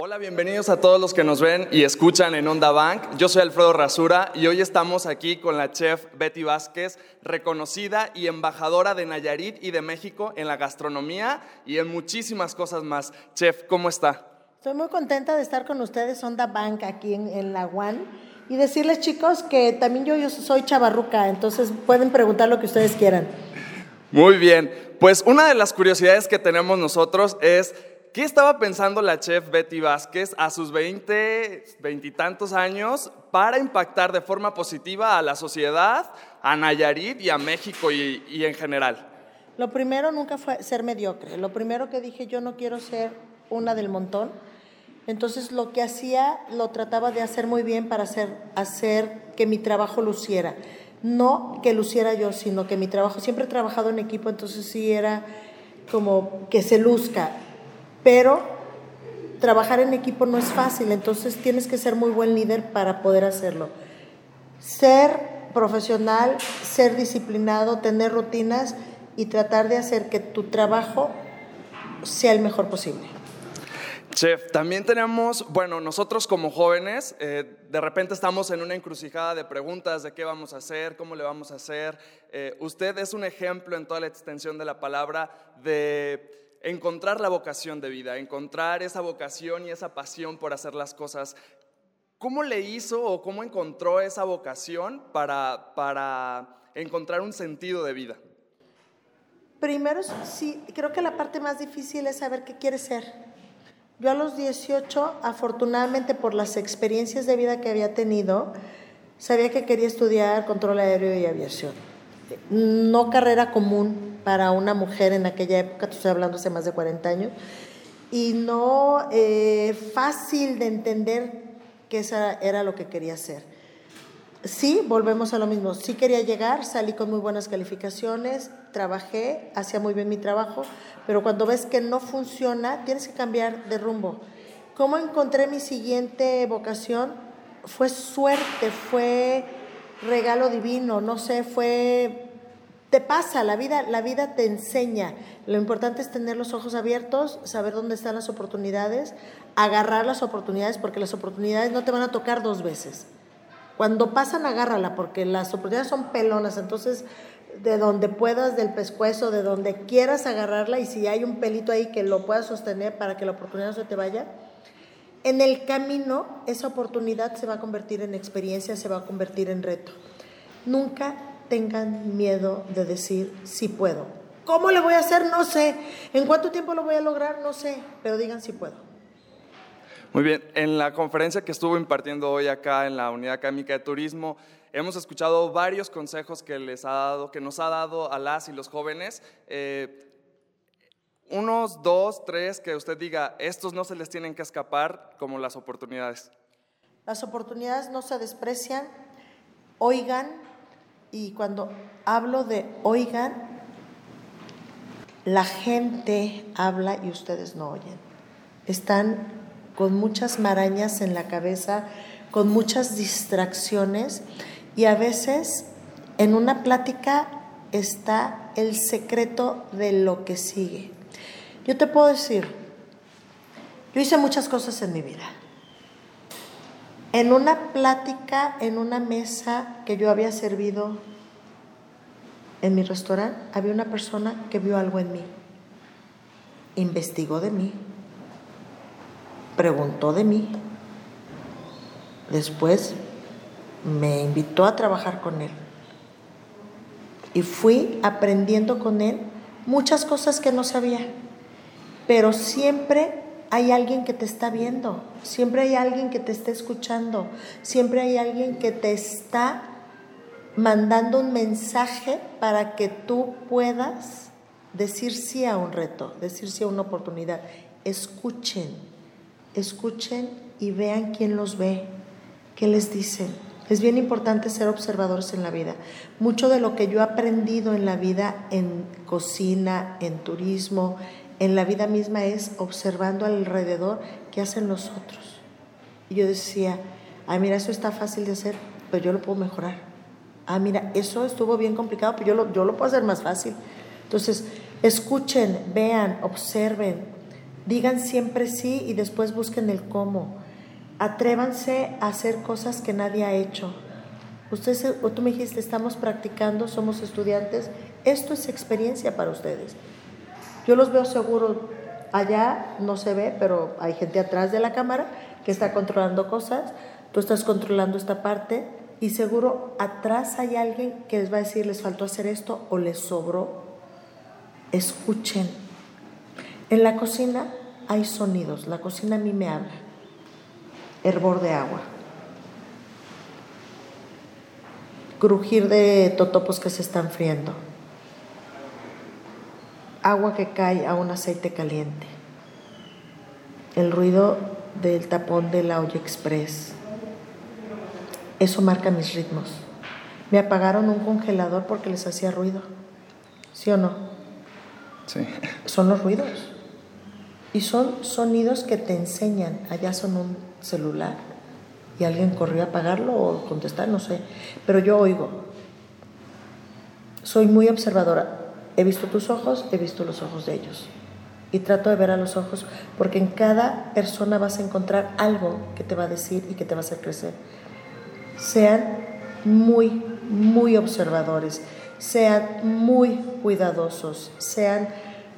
Hola, bienvenidos a todos los que nos ven y escuchan en Onda Bank. Yo soy Alfredo Rasura y hoy estamos aquí con la chef Betty Vázquez, reconocida y embajadora de Nayarit y de México en la gastronomía y en muchísimas cosas más. Chef, ¿cómo está? Estoy muy contenta de estar con ustedes, Onda Bank, aquí en, la UAN. Y decirles, chicos, que también yo, yo soy chavarruca, entonces pueden preguntar lo que ustedes quieran. Muy bien. Pues una de las curiosidades que tenemos nosotros es ¿Qué estaba pensando la chef Betty Vázquez a sus 20, veintitantos años para impactar de forma positiva a la sociedad, a Nayarit y a México y, y, en general? Lo primero nunca fue ser mediocre. Lo primero que dije, yo no quiero ser una del montón. Entonces lo que hacía lo trataba de hacer muy bien para hacer, hacer que mi trabajo luciera. No que luciera yo, sino que mi trabajo, siempre he trabajado en equipo, entonces sí era como que se luzca pero trabajar en equipo no es fácil, entonces tienes que ser muy buen líder para poder hacerlo. Ser profesional, ser disciplinado, tener rutinas y tratar de hacer que tu trabajo sea el mejor posible. Chef, también tenemos, bueno, nosotros como jóvenes, eh, de repente estamos en una encrucijada de preguntas de qué vamos a hacer, cómo le vamos a hacer. Eh, usted es un ejemplo en toda la extensión de la palabra de encontrar la vocación de vida, encontrar esa vocación y esa pasión por hacer las cosas. ¿Cómo le hizo o cómo encontró esa vocación para, para encontrar un sentido de vida? Primero, sí, creo que la parte más difícil es saber qué quiere ser. Yo a los 18, afortunadamente por las experiencias de vida que había tenido, sabía que quería estudiar control aéreo y aviación. No carrera común, para una mujer en aquella época, estoy hablando hace más de 40 años, y no eh, fácil de entender que esa era lo que quería hacer. Sí, volvemos a lo mismo, sí quería llegar, salí con muy buenas calificaciones, trabajé, hacía muy bien mi trabajo, pero cuando ves que no funciona, tienes que cambiar de rumbo. ¿Cómo encontré mi siguiente vocación? Fue suerte, fue regalo divino, no sé, fue te pasa, la vida, la vida te enseña. Lo importante es tener los ojos abiertos, saber dónde están las oportunidades, agarrar las oportunidades, porque las oportunidades no te van a tocar dos veces. Cuando pasan, agárrala, porque las oportunidades son pelonas, entonces de donde puedas, del pescuezo, de donde quieras agarrarla, y si hay un pelito ahí que lo puedas sostener para que la oportunidad no se te vaya, en el camino esa oportunidad se va a convertir en experiencia, se va a convertir en reto. Nunca tengan miedo de decir sí puedo. ¿Cómo le voy a hacer? No sé. ¿En cuánto tiempo lo voy a lograr? No sé. Pero digan si puedo. Muy bien. En la conferencia que estuvo impartiendo hoy acá en la Unidad Académica de Turismo, hemos escuchado varios consejos que les ha dado, que nos ha dado a las y los jóvenes. Eh, unos, dos, tres, que usted diga, estos no se les tienen que escapar como las oportunidades. Las oportunidades no se desprecian, oigan, y cuando hablo de oigan, la gente habla y ustedes no oyen. Están con muchas marañas en la cabeza, con muchas distracciones y a veces en una plática está el secreto de lo que sigue. Yo te puedo decir, yo hice muchas cosas en mi vida. En una plática, en una mesa que yo había servido en mi restaurante, había una persona que vio algo en mí, investigó de mí, preguntó de mí, después me invitó a trabajar con él. Y fui aprendiendo con él muchas cosas que no sabía, pero siempre hay alguien que te está viendo, siempre hay alguien que te está escuchando, siempre hay alguien que te está mandando un mensaje para que tú puedas decir sí a un reto, decir sí a una oportunidad. Escuchen, escuchen y vean quién los ve, qué les dicen. Es bien importante ser observadores en la vida. Mucho de lo que yo he aprendido en la vida, en cocina, en turismo, en la vida misma es observando alrededor qué hacen los otros. Y yo decía, ay, mira, eso está fácil de hacer, pero yo lo puedo mejorar. Ah, mira, eso estuvo bien complicado, pero yo lo, yo lo puedo hacer más fácil. Entonces, escuchen, vean, observen, Digan siempre sí y después busquen el cómo. Atrévanse a hacer cosas que nadie ha hecho. Ustedes, o tú me dijiste, estamos practicando, somos estudiantes. Esto es experiencia para ustedes. Yo los veo seguro allá, no se ve, pero hay gente atrás de la cámara que está controlando cosas. Tú estás controlando esta parte y seguro atrás hay alguien que les va a decir, les faltó hacer esto o les sobró. Escuchen. En la cocina hay sonidos. La cocina a mí me habla. Hervor de agua. Crujir de totopos que se están friendo. Agua que cae a un aceite caliente. El ruido del tapón de la olla express eso marca mis ritmos. Me apagaron un congelador porque les hacía ruido. ¿Sí o no? Sí. Son los ruidos. Y son sonidos que te enseñan. Allá son un celular. Y alguien corrió a apagarlo o contestar, no sé. Pero yo oigo. Soy muy observadora. He visto tus ojos, he visto los ojos de ellos. Y trato de ver a los ojos porque en cada persona vas a encontrar algo que te va a decir y que te va a hacer crecer sean muy, muy observadores, sean muy cuidadosos, sean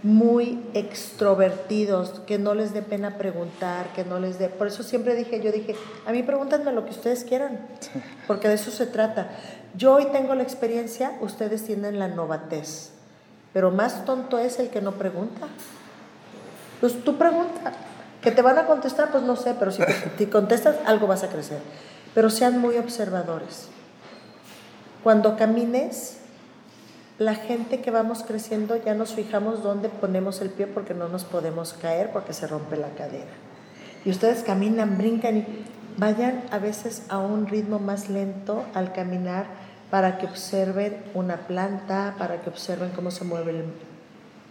muy extrovertidos, que no les dé pena preguntar, que no les dé... Por eso siempre dije, yo dije, a mí pregúntenme lo que ustedes quieran, porque de eso se trata. Yo hoy tengo la experiencia, ustedes tienen la novatez, pero más tonto es el que no pregunta. Pues tú pregunta, que te van a contestar, pues no sé, pero si te contestas, algo vas a crecer pero sean muy observadores. Cuando camines, la gente que vamos creciendo ya nos fijamos dónde ponemos el pie porque no nos podemos caer porque se rompe la cadera. Y ustedes caminan, brincan y vayan a veces a un ritmo más lento al caminar para que observen una planta, para que observen cómo se mueve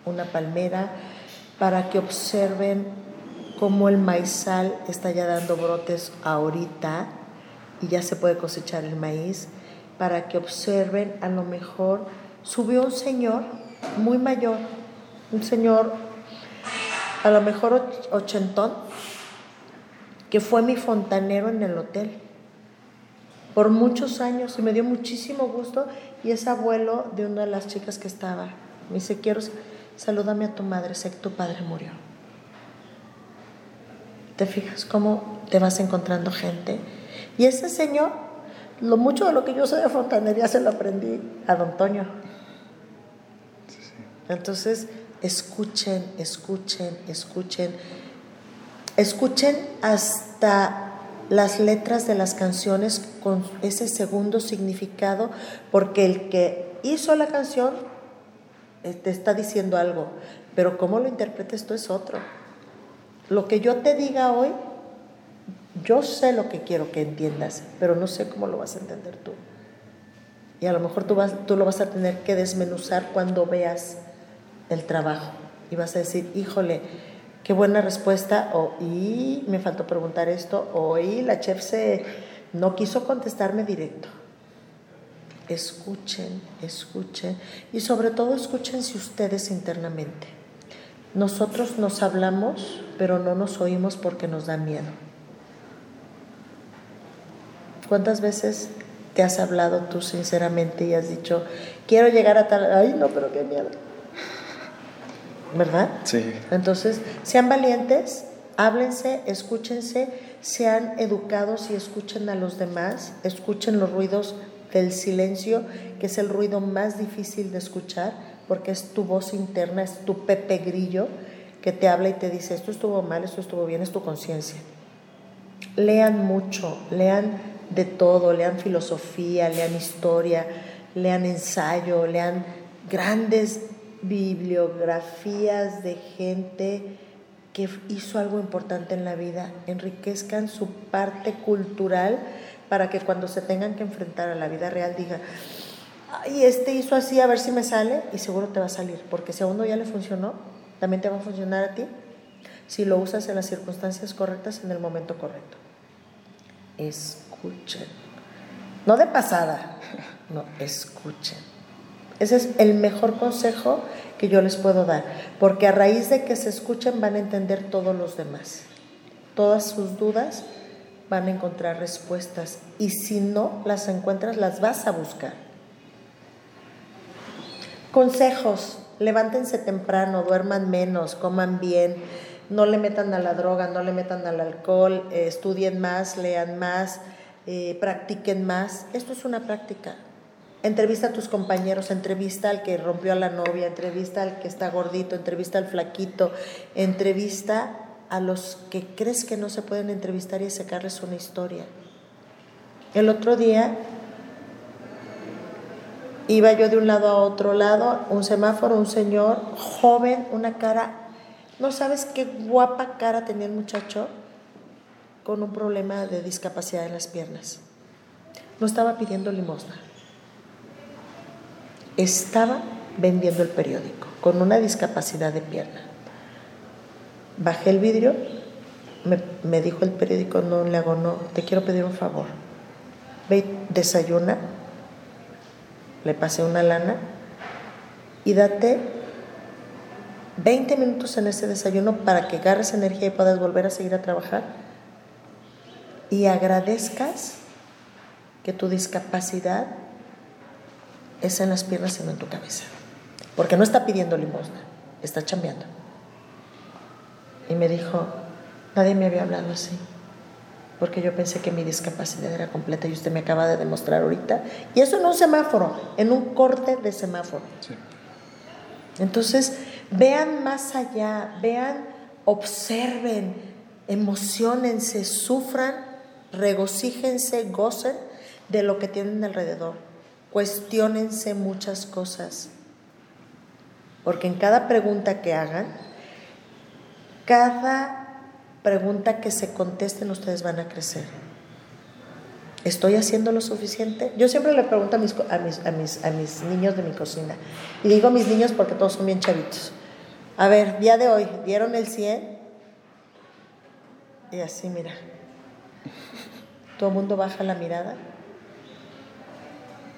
una palmera, para que observen cómo el maizal está ya dando brotes ahorita y ya se puede cosechar el maíz, para que observen, a lo mejor subió un señor muy mayor, un señor a lo mejor ochentón, que fue mi fontanero en el hotel por muchos años y me dio muchísimo gusto y es abuelo de una de las chicas que estaba. Me dice, quiero, salúdame a tu madre, sé que tu padre murió. ¿Te fijas cómo te vas encontrando gente? Y ese señor, lo mucho de lo que yo sé de fontanería se lo aprendí a don Toño. Entonces, escuchen, escuchen, escuchen. Escuchen hasta las letras de las canciones con ese segundo significado, porque el que hizo la canción eh, te está diciendo algo, pero cómo lo interpretes tú es otro. Lo que yo te diga hoy yo sé lo que quiero que entiendas, pero no sé cómo lo vas a entender tú. Y a lo mejor tú, vas, tú lo vas a tener que desmenuzar cuando veas el trabajo. Y vas a decir, híjole, qué buena respuesta, o y me faltó preguntar esto, o y la chef se no quiso contestarme directo. Escuchen, escuchen, y sobre todo escúchense ustedes internamente. Nosotros nos hablamos, pero no nos oímos porque nos da miedo. ¿Cuántas veces te has hablado tú sinceramente y has dicho, quiero llegar a tal, ay no, pero qué miedo? ¿Verdad? Sí. Entonces, sean valientes, háblense, escúchense, sean educados y escuchen a los demás, escuchen los ruidos del silencio, que es el ruido más difícil de escuchar, porque es tu voz interna, es tu Pepe Grillo que te habla y te dice, esto estuvo mal, esto estuvo bien, es tu conciencia. Lean mucho, lean de todo, lean filosofía, lean historia, lean ensayo, lean grandes bibliografías de gente que hizo algo importante en la vida, enriquezcan su parte cultural para que cuando se tengan que enfrentar a la vida real digan, ay, este hizo así, a ver si me sale, y seguro te va a salir, porque si a uno ya le funcionó, también te va a funcionar a ti si lo usas en las circunstancias correctas en el momento correcto. Es escuchen. No de pasada, no, escuchen. Ese es el mejor consejo que yo les puedo dar, porque a raíz de que se escuchen van a entender todos los demás. Todas sus dudas van a encontrar respuestas y si no las encuentras las vas a buscar. Consejos, levántense temprano, duerman menos, coman bien, no le metan a la droga, no le metan al alcohol, eh, estudien más, lean más, eh, practiquen más. Esto es una práctica. Entrevista a tus compañeros, entrevista al que rompió a la novia, entrevista al que está gordito, entrevista al flaquito, entrevista a los que crees que no se pueden entrevistar y sacarles una historia. El otro día iba yo de un lado a otro lado, un semáforo, un señor joven, una cara, no sabes qué guapa cara tenía el muchacho con un problema de discapacidad en las piernas. No estaba pidiendo limosna, estaba vendiendo el periódico con una discapacidad de pierna. Bajé el vidrio, me, dijo el periódico, no le hago, no, te quiero pedir un favor. Ve, desayuna, le pasé una lana y date 20 minutos en ese desayuno para que agarres energía y puedas volver a seguir a trabajar y agradezcas que tu discapacidad es en las piernas y no en tu cabeza. Porque no está pidiendo limosna, está chambeando. Y me dijo, nadie me había hablado así, porque yo pensé que mi discapacidad era completa y usted me acaba de demostrar ahorita. Y eso en un semáforo, en un corte de semáforo. Entonces, vean más allá, vean, observen, emocionense, sufran, regocíjense, gocen de lo que tienen alrededor. Cuestiónense muchas cosas. Porque en cada pregunta que hagan, cada pregunta que se contesten ustedes van a crecer. ¿Estoy haciendo lo suficiente? Yo siempre le pregunto a mis, a mis, a mis, a mis niños de mi cocina. Y digo mis niños porque todos son bien chavitos. A ver, día de hoy, ¿dieron el 100? Y así, mira. Todo el mundo baja la mirada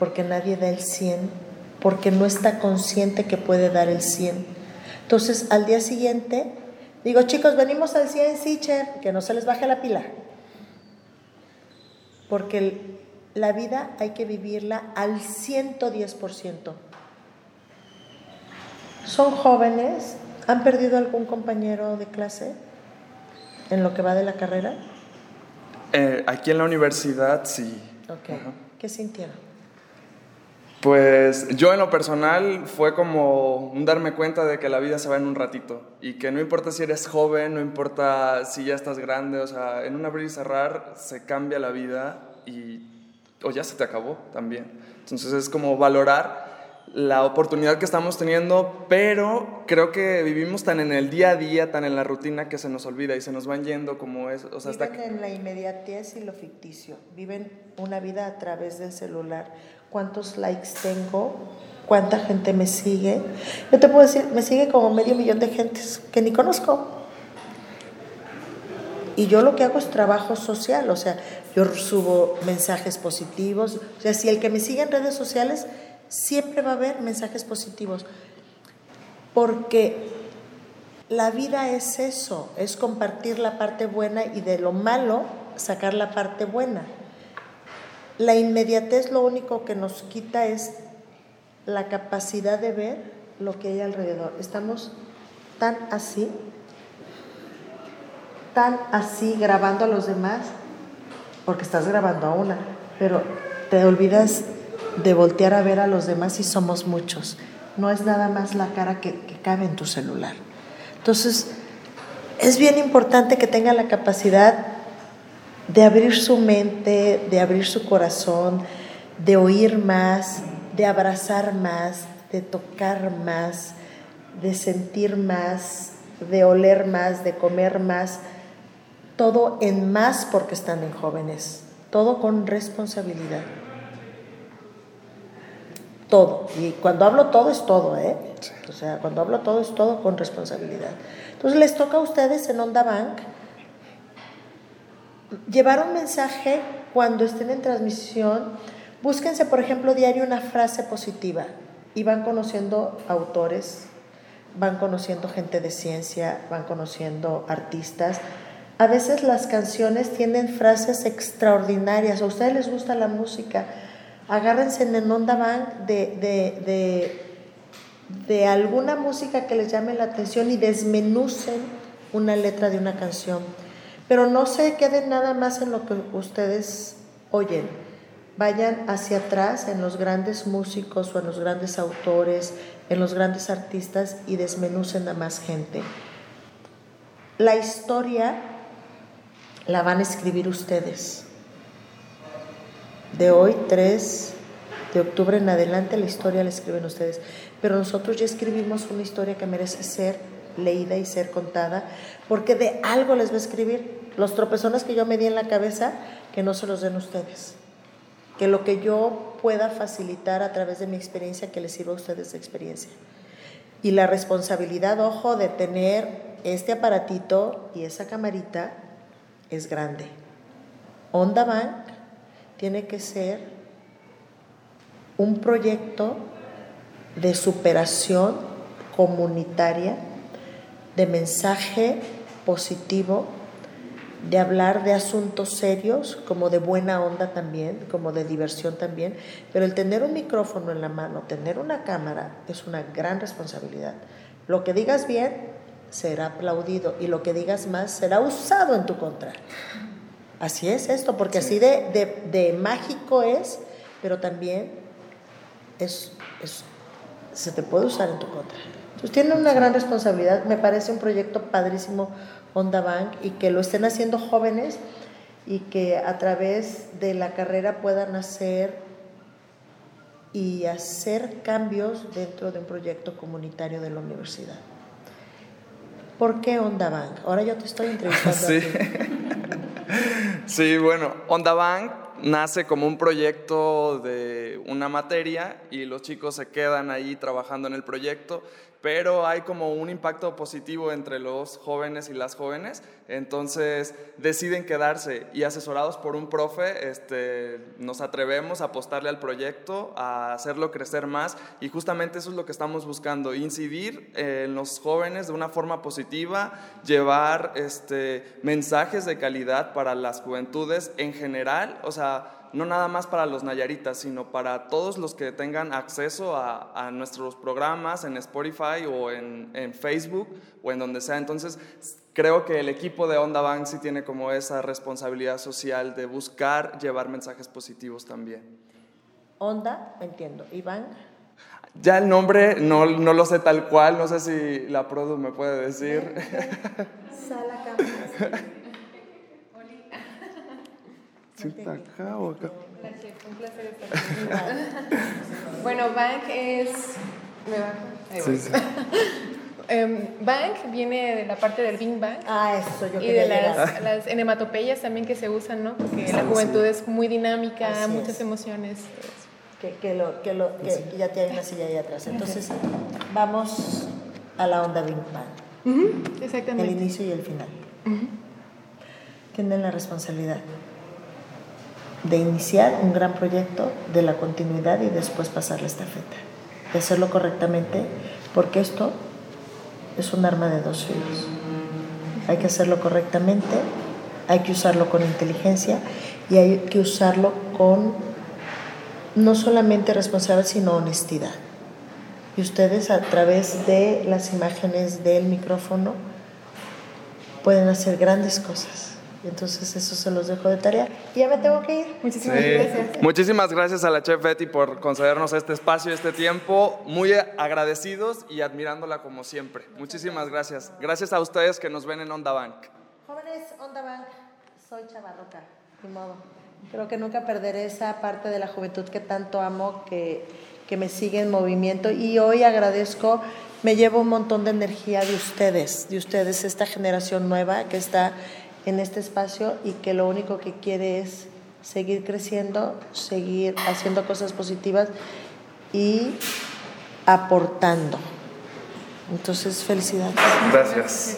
porque nadie da el 100, porque no está consciente que puede dar el 100. Entonces, al día siguiente Digo, chicos, venimos al 100, sí, que no se les baje la pila. Porque la vida hay que vivirla al 110%. Son jóvenes, ¿han perdido algún compañero de clase en lo que va de la carrera? Eh, aquí en la universidad sí. ¿Qué sintieron? Pues yo en lo personal fue como un darme cuenta de que la vida se va en un ratito y que no importa si eres joven, no importa si ya estás grande, o sea, en un abrir y cerrar se cambia la vida y o ya se te acabó también. Entonces es como valorar la oportunidad que estamos teniendo, pero creo que vivimos tan en el día a día, tan en la rutina que se nos olvida y se nos van yendo como es. O sea, viven en la inmediatez y lo ficticio, viven una vida a través del celular cuántos likes tengo, cuánta gente me sigue. Yo te puedo decir, me sigue como medio millón de gentes que ni conozco. Y yo lo que hago es trabajo social, o sea, yo subo mensajes positivos. O sea, si el que me sigue en redes sociales, siempre va a haber mensajes positivos. Porque la vida es eso, es compartir la parte buena y de lo malo sacar la parte buena. La inmediatez lo único que nos quita es la capacidad de ver lo que hay alrededor. Estamos tan así, tan así grabando a los demás, porque estás grabando a una, pero te olvidas de voltear a ver a los demás y somos muchos. No es nada más la cara que, cabe en tu celular. Entonces, es bien importante que tenga la capacidad de abrir su mente, de abrir su corazón, de oír más, de abrazar más, de tocar más, de sentir más, de oler más, de comer más, todo en más porque están en jóvenes, todo con responsabilidad. Todo. Y cuando hablo todo es todo, ¿eh? O sea, cuando hablo todo es todo con responsabilidad. Entonces les toca a ustedes en Onda Bank llevar un mensaje cuando estén en transmisión, búsquense, por ejemplo, diario una frase positiva. y van conociendo autores, van conociendo gente de ciencia, van conociendo artistas. A veces las canciones tienen frases extraordinarias. A ustedes les gusta la música. Agárrense en Onda de, de, de, de alguna música que les llame la atención y desmenucen una letra de una canción. Pero no se queden nada más en lo que ustedes oyen vayan hacia atrás en los grandes músicos o en los grandes autores, en los grandes artistas y desmenucen a más gente. La historia la van a escribir ustedes. De hoy, 3 de octubre en adelante, la historia la escriben ustedes. Pero nosotros ya escribimos una historia que merece ser leída y ser contada, porque de algo les va a escribir. Los tropezones que yo me di en la cabeza, que no se los den ustedes que lo que yo pueda facilitar a través de mi experiencia, que les sirva a ustedes de experiencia. Y la responsabilidad, ojo, de tener este aparatito y esa camarita es grande. Onda Bank tiene que ser un proyecto de superación comunitaria, de mensaje positivo de hablar de asuntos serios, como de buena onda también, como de diversión también, pero el tener un micrófono en la mano, tener una cámara, es una gran responsabilidad. Lo que digas bien será aplaudido y lo que digas más será usado en tu contra. Así es esto, porque así de, de, mágico es, pero también es, es, se te puede usar en tu contra. Entonces tienen una gran responsabilidad, me parece un proyecto padrísimo Onda Bank y que lo estén haciendo jóvenes y que a través de la carrera puedan hacer y hacer cambios dentro de un proyecto comunitario de la universidad. ¿Por qué Onda Bank? Ahora yo te estoy entrevistando. Sí, sí bueno, Onda Bank nace como un proyecto de una materia y los chicos se quedan ahí trabajando en el proyecto pero hay como un impacto positivo entre los jóvenes y las jóvenes, entonces deciden quedarse y asesorados por un profe, este, nos atrevemos a apostarle al proyecto, a hacerlo crecer más y justamente eso es lo que estamos buscando, incidir en los jóvenes de una forma positiva, llevar este, mensajes de calidad para las juventudes en general, o sea, no nada más para los Nayaritas, sino para todos los que tengan acceso a, nuestros programas en Spotify o en, Facebook o en donde sea. Entonces, creo que el equipo de Onda Bank sí tiene como esa responsabilidad social de buscar llevar mensajes positivos también. Onda, entiendo. ¿Y Bank? Ya el nombre no, no, lo sé tal cual, no sé si la Produ me puede decir. Sala acá o acá? Un placer estar Bueno, Bank es. ¿Me sí, sí. Em, bank viene de la parte del Bing Bang. Ah, eso yo Y de las, las, enematopeyas también que se usan, ¿no? Porque la juventud es muy dinámica, muchas emociones. Que, que, lo, que, lo, que ya te hay una silla ahí atrás. Entonces, vamos a la onda Bing Bang. exactamente. El inicio y el final. Tienen la responsabilidad de iniciar un gran proyecto, de la continuidad y después pasar la estafeta. De hacerlo correctamente, porque esto es un arma de dos filos. Hay que hacerlo correctamente, hay que usarlo con inteligencia y hay que usarlo con no solamente responsabilidad, sino honestidad. Y ustedes a través de las imágenes del micrófono pueden hacer grandes cosas. Entonces eso se los dejo de tarea. Y ya me tengo que ir. Muchísimas gracias. Muchísimas gracias a la chef Betty por concedernos este espacio, este tiempo. Muy agradecidos y admirándola como siempre. Muchísimas gracias. Gracias a ustedes que nos ven en Onda Bank. Jóvenes, Onda Bank, soy chavarroca, de modo. Creo que nunca perderé esa parte de la juventud que tanto amo, que, que me sigue en movimiento. Y hoy agradezco, me llevo un montón de energía de ustedes, de ustedes, esta generación nueva que está en este espacio y que lo único que quiere es seguir creciendo, seguir haciendo cosas positivas y aportando. Entonces, felicidades. Gracias.